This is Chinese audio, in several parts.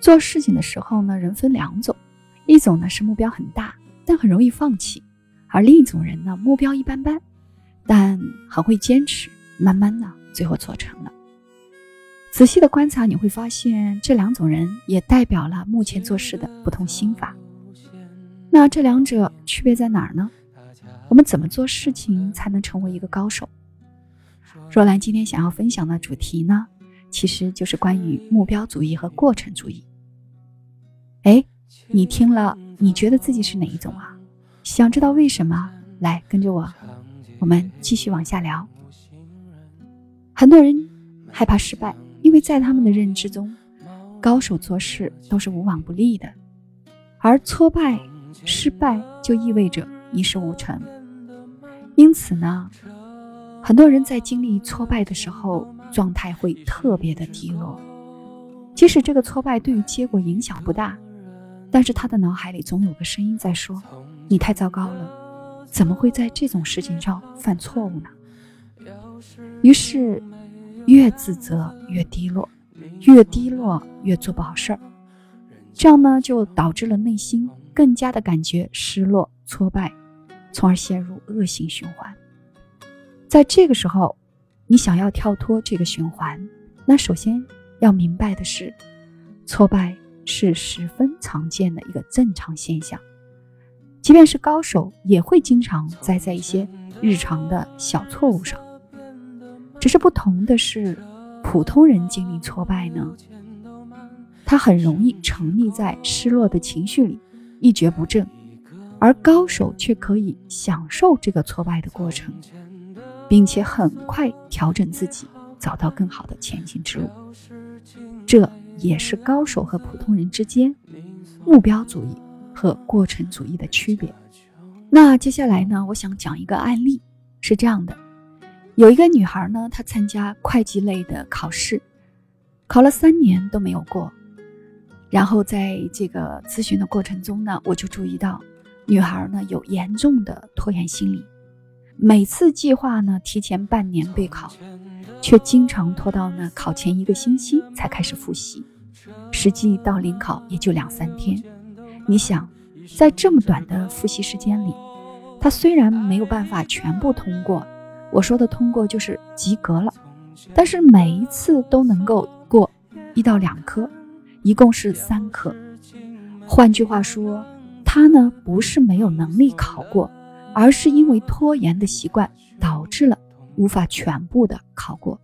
做事情的时候呢，人分两种，一种呢是目标很大，但很容易放弃；而另一种人呢，目标一般般，但很会坚持，慢慢的最后做成了。仔细的观察，你会发现这两种人也代表了目前做事的不同心法。那这两者区别在哪儿呢？我们怎么做事情才能成为一个高手？若兰今天想要分享的主题呢，其实就是关于目标主义和过程主义。哎，你听了，你觉得自己是哪一种啊？想知道为什么？来跟着我，我们继续往下聊。很多人害怕失败，因为在他们的认知中，高手做事都是无往不利的，而挫败、失败就意味着一事无成。因此呢，很多人在经历挫败的时候，状态会特别的低落，即使这个挫败对于结果影响不大。但是他的脑海里总有个声音在说：“你太糟糕了，怎么会在这种事情上犯错误呢？”于是，越自责越低落，越低落越做不好事儿，这样呢就导致了内心更加的感觉失落、挫败，从而陷入恶性循环。在这个时候，你想要跳脱这个循环，那首先要明白的是，挫败。是十分常见的一个正常现象，即便是高手也会经常栽在一些日常的小错误上。只是不同的是，普通人经历挫败呢，他很容易沉溺在失落的情绪里，一蹶不振；而高手却可以享受这个挫败的过程，并且很快调整自己，找到更好的前进之路。这。也是高手和普通人之间目标主义和过程主义的区别。那接下来呢，我想讲一个案例，是这样的：有一个女孩呢，她参加会计类的考试，考了三年都没有过。然后在这个咨询的过程中呢，我就注意到，女孩呢有严重的拖延心理，每次计划呢提前半年备考。却经常拖到呢考前一个星期才开始复习，实际到临考也就两三天。你想，在这么短的复习时间里，他虽然没有办法全部通过，我说的通过就是及格了，但是每一次都能够过一到两科，一共是三科。换句话说，他呢不是没有能力考过，而是因为拖延的习惯导致了。无法全部的考过。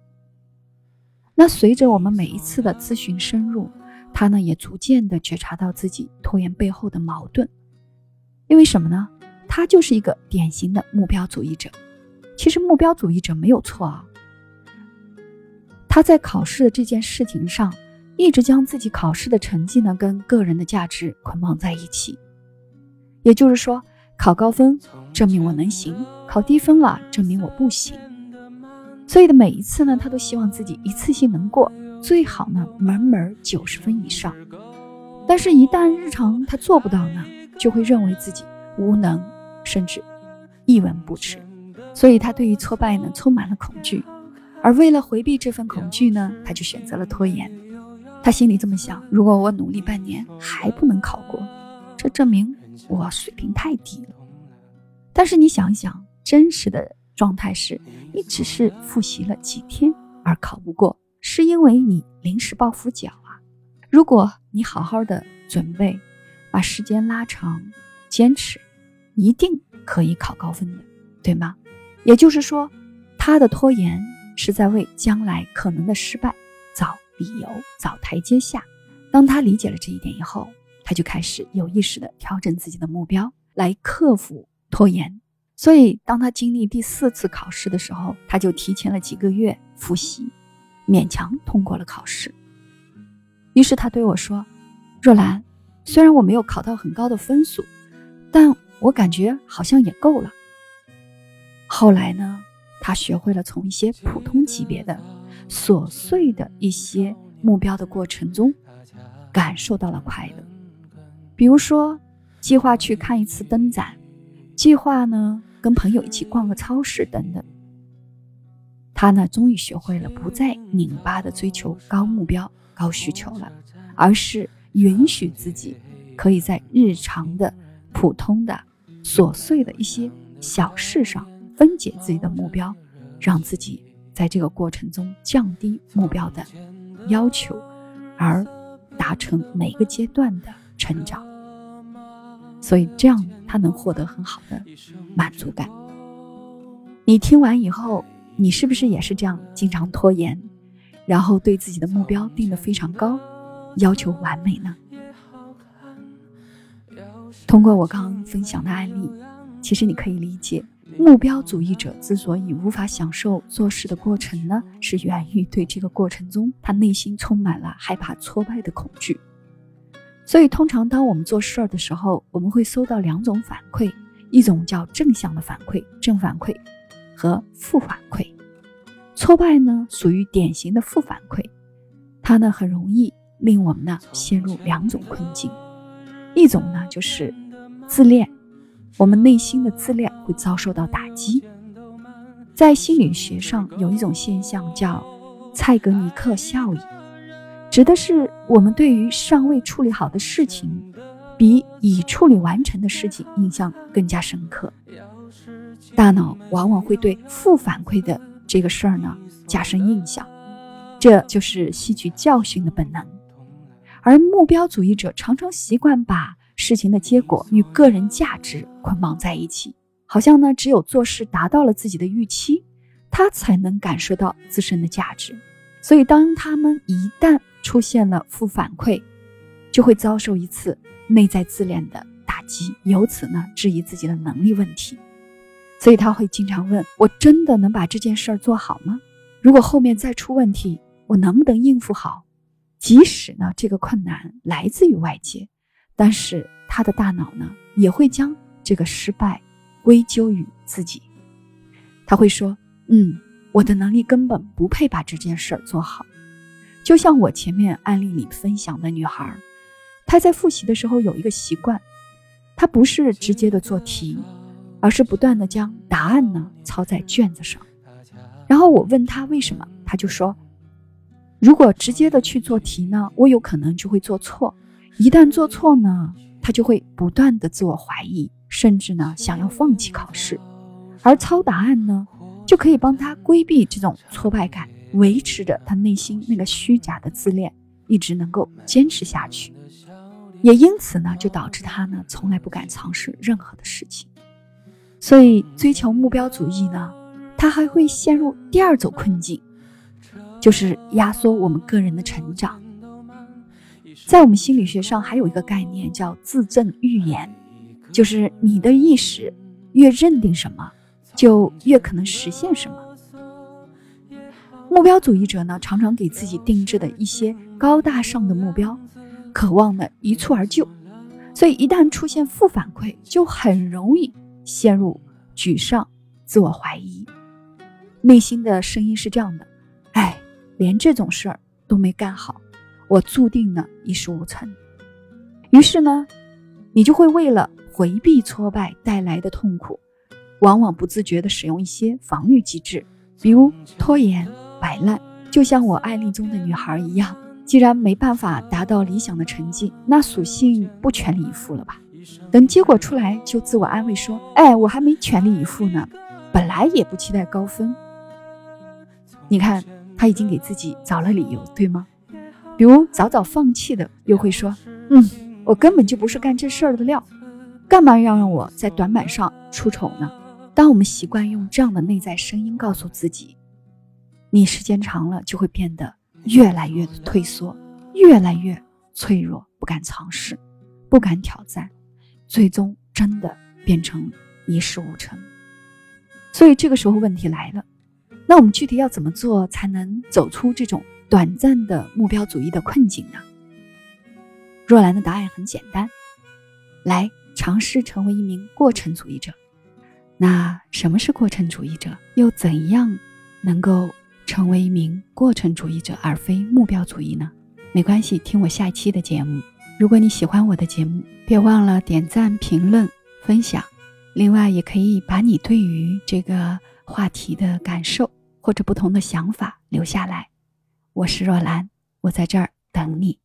那随着我们每一次的咨询深入，他呢也逐渐的觉察到自己拖延背后的矛盾。因为什么呢？他就是一个典型的目标主义者。其实目标主义者没有错啊。他在考试的这件事情上，一直将自己考试的成绩呢跟个人的价值捆绑在一起。也就是说，考高分证明我能行，考低分了证明我不行。所以的每一次呢，他都希望自己一次性能过，最好呢门门九十分以上。但是，一旦日常他做不到呢，就会认为自己无能，甚至一文不值。所以他对于挫败呢充满了恐惧，而为了回避这份恐惧呢，他就选择了拖延。他心里这么想：如果我努力半年还不能考过，这证明我水平太低了。但是你想一想，真实的。状态是，你只是复习了几天而考不过，是因为你临时抱佛脚啊。如果你好好的准备，把时间拉长，坚持，一定可以考高分的，对吗？也就是说，他的拖延是在为将来可能的失败找理由、找台阶下。当他理解了这一点以后，他就开始有意识的调整自己的目标，来克服拖延。所以，当他经历第四次考试的时候，他就提前了几个月复习，勉强通过了考试。于是他对我说：“若兰，虽然我没有考到很高的分数，但我感觉好像也够了。”后来呢，他学会了从一些普通级别的、琐碎的一些目标的过程中，感受到了快乐。比如说，计划去看一次灯展，计划呢。跟朋友一起逛个超市等等，他呢终于学会了不再拧巴的追求高目标、高需求了，而是允许自己可以在日常的、普通的、琐碎的一些小事上分解自己的目标，让自己在这个过程中降低目标的要求，而达成每个阶段的成长。所以这样他能获得很好的满足感。你听完以后，你是不是也是这样经常拖延，然后对自己的目标定得非常高，要求完美呢？通过我刚刚分享的案例，其实你可以理解，目标主义者之所以无法享受做事的过程呢，是源于对这个过程中他内心充满了害怕挫败的恐惧。所以，通常当我们做事儿的时候，我们会收到两种反馈，一种叫正向的反馈，正反馈。和负反馈，挫败呢属于典型的负反馈，它呢很容易令我们呢陷入两种困境，一种呢就是自恋，我们内心的自恋会遭受到打击。在心理学上有一种现象叫蔡格尼克效应，指的是我们对于尚未处理好的事情，比已处理完成的事情印象更加深刻。大脑往往会对负反馈的这个事儿呢加深印象，这就是吸取教训的本能。而目标主义者常常习惯把事情的结果与个人价值捆绑在一起，好像呢只有做事达到了自己的预期，他才能感受到自身的价值。所以，当他们一旦出现了负反馈，就会遭受一次内在自恋的打击，由此呢质疑自己的能力问题。所以他会经常问我：“真的能把这件事儿做好吗？如果后面再出问题，我能不能应付好？即使呢这个困难来自于外界，但是他的大脑呢也会将这个失败归咎于自己。他会说：‘嗯，我的能力根本不配把这件事儿做好。’就像我前面案例里分享的女孩，她在复习的时候有一个习惯，她不是直接的做题。”而是不断的将答案呢抄在卷子上，然后我问她为什么，她就说，如果直接的去做题呢，我有可能就会做错，一旦做错呢，她就会不断的自我怀疑，甚至呢想要放弃考试，而抄答案呢，就可以帮他规避这种挫败感，维持着他内心那个虚假的自恋，一直能够坚持下去，也因此呢，就导致他呢从来不敢尝试任何的事情。所以，追求目标主义呢，他还会陷入第二种困境，就是压缩我们个人的成长。在我们心理学上，还有一个概念叫自证预言，就是你的意识越认定什么，就越可能实现什么。目标主义者呢，常常给自己定制的一些高大上的目标，渴望呢一蹴而就，所以一旦出现负反馈，就很容易。陷入沮丧、自我怀疑，内心的声音是这样的：“哎，连这种事儿都没干好，我注定呢一事无成。”于是呢，你就会为了回避挫败带来的痛苦，往往不自觉地使用一些防御机制，比如拖延、摆烂。就像我案例中的女孩一样，既然没办法达到理想的成绩，那索性不全力以赴了吧。等结果出来，就自我安慰说：“哎，我还没全力以赴呢，本来也不期待高分。”你看，他已经给自己找了理由，对吗？比如早早放弃的，又会说：“嗯，我根本就不是干这事儿的料，干嘛要让我在短板上出丑呢？”当我们习惯用这样的内在声音告诉自己，你时间长了就会变得越来越退缩，越来越脆弱，不敢尝试，不敢挑战。最终真的变成一事无成，所以这个时候问题来了，那我们具体要怎么做才能走出这种短暂的目标主义的困境呢？若兰的答案很简单，来尝试成为一名过程主义者。那什么是过程主义者？又怎样能够成为一名过程主义者而非目标主义呢？没关系，听我下一期的节目。如果你喜欢我的节目，别忘了点赞、评论、分享。另外，也可以把你对于这个话题的感受或者不同的想法留下来。我是若兰，我在这儿等你。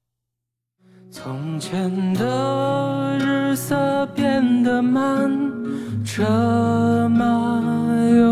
从前的日色变得慢，车马